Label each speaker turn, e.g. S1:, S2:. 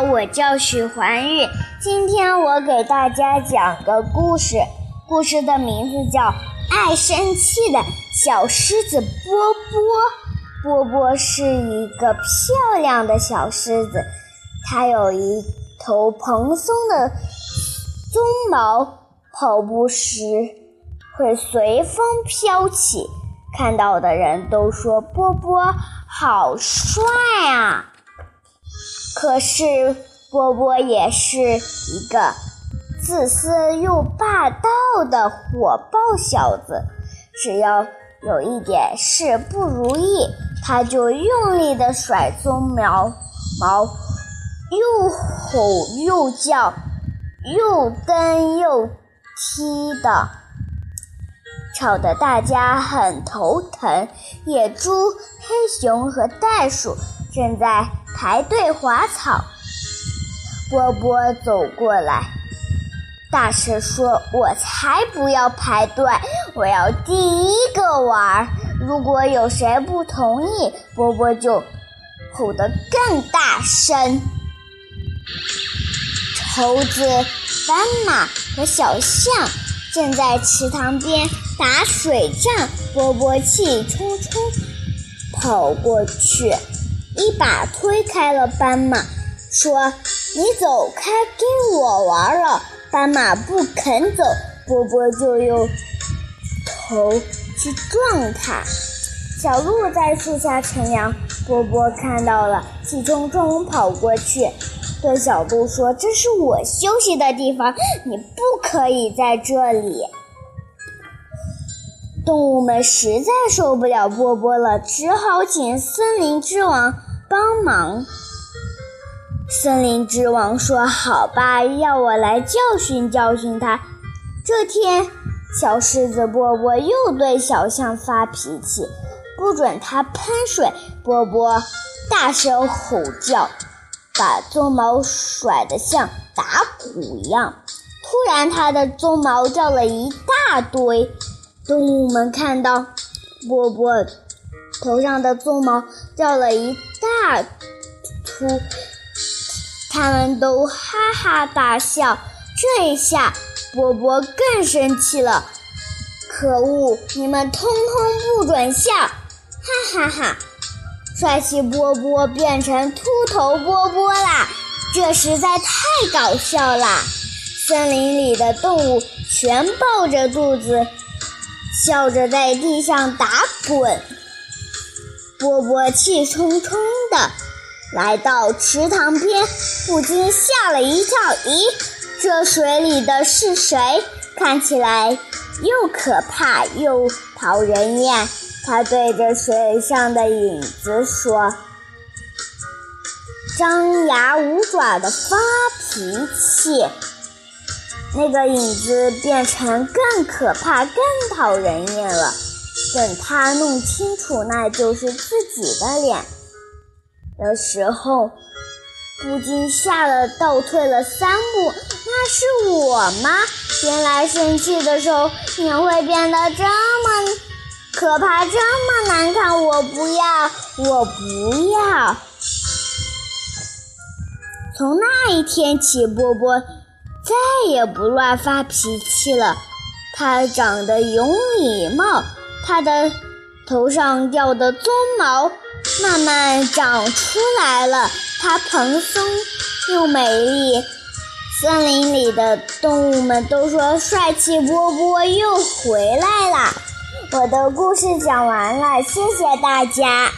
S1: 我叫许环玉。今天我给大家讲个故事，故事的名字叫《爱生气的小狮子波波》。波波是一个漂亮的小狮子，它有一头蓬松的鬃毛，跑步时会随风飘起，看到的人都说波波好帅啊。可是波波也是一个自私又霸道的火爆小子，只要有一点事不如意，他就用力的甩鬃毛毛，又吼又叫，又蹬又踢的，吵得大家很头疼。野猪、黑熊和袋鼠正在。排队滑草，波波走过来，大声说：“我才不要排队，我要第一个玩。如果有谁不同意，波波就吼得更大声。”猴子、斑马和小象正在池塘边打水仗，波波气冲冲跑过去。一把推开了斑马，说：“你走开，跟我玩了。”斑马不肯走，波波就用头去撞它。小鹿在树下乘凉，波波看到了，气冲冲跑过去，对小鹿说：“这是我休息的地方，你不可以在这里。”动物们实在受不了波波了，只好请森林之王帮忙。森林之王说：“好吧，要我来教训教训他。”这天，小狮子波波又对小象发脾气，不准它喷水。波波大声吼叫，把鬃毛甩得像打鼓一样。突然，它的鬃毛掉了一大堆。动物们看到波波头上的鬃毛掉了一大秃，他们都哈哈大笑。这一下，波波更生气了。可恶！你们通通不准笑！哈哈哈！帅气波波变成秃头波波啦！这实在太搞笑啦！森林里的动物全抱着肚子。笑着在地上打滚，波波气冲冲的来到池塘边，不禁吓了一跳。咦，这水里的是谁？看起来又可怕又讨人厌。他对着水上的影子说：“张牙舞爪的发脾气。”那个影子变成更可怕、更讨人厌了。等他弄清楚那就是自己的脸的时候，不禁吓得倒退了三步。那是我吗？原来生气的时候脸会变得这么可怕、这么难看。我不要，我不要。从那一天起，波波。再也不乱发脾气了。他长得有礼貌，它的头上掉的鬃毛慢慢长出来了。它蓬松又美丽，森林里的动物们都说帅气波波又回来了。我的故事讲完了，谢谢大家。